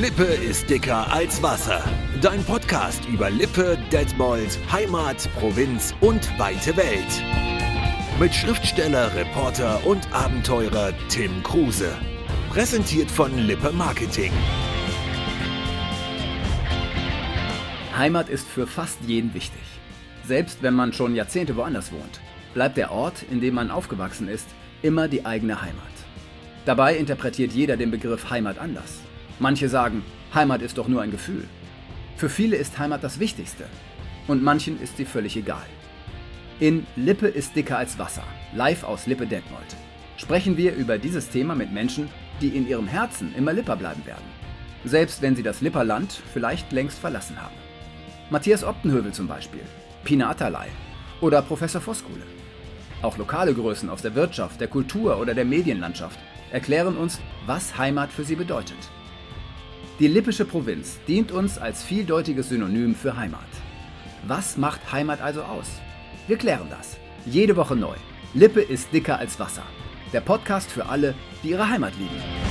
Lippe ist dicker als Wasser. Dein Podcast über Lippe, Detmold, Heimat, Provinz und weite Welt. Mit Schriftsteller, Reporter und Abenteurer Tim Kruse. Präsentiert von Lippe Marketing. Heimat ist für fast jeden wichtig. Selbst wenn man schon Jahrzehnte woanders wohnt, bleibt der Ort, in dem man aufgewachsen ist, immer die eigene Heimat. Dabei interpretiert jeder den Begriff Heimat anders. Manche sagen, Heimat ist doch nur ein Gefühl. Für viele ist Heimat das Wichtigste und manchen ist sie völlig egal. In Lippe ist dicker als Wasser, live aus Lippe Detmold, sprechen wir über dieses Thema mit Menschen, die in ihrem Herzen immer Lipper bleiben werden. Selbst wenn sie das Lipperland vielleicht längst verlassen haben. Matthias Optenhövel zum Beispiel, Pina Atalay oder Professor Voskuhle. Auch lokale Größen aus der Wirtschaft, der Kultur oder der Medienlandschaft erklären uns, was Heimat für sie bedeutet. Die lippische Provinz dient uns als vieldeutiges Synonym für Heimat. Was macht Heimat also aus? Wir klären das. Jede Woche neu. Lippe ist dicker als Wasser. Der Podcast für alle, die ihre Heimat lieben.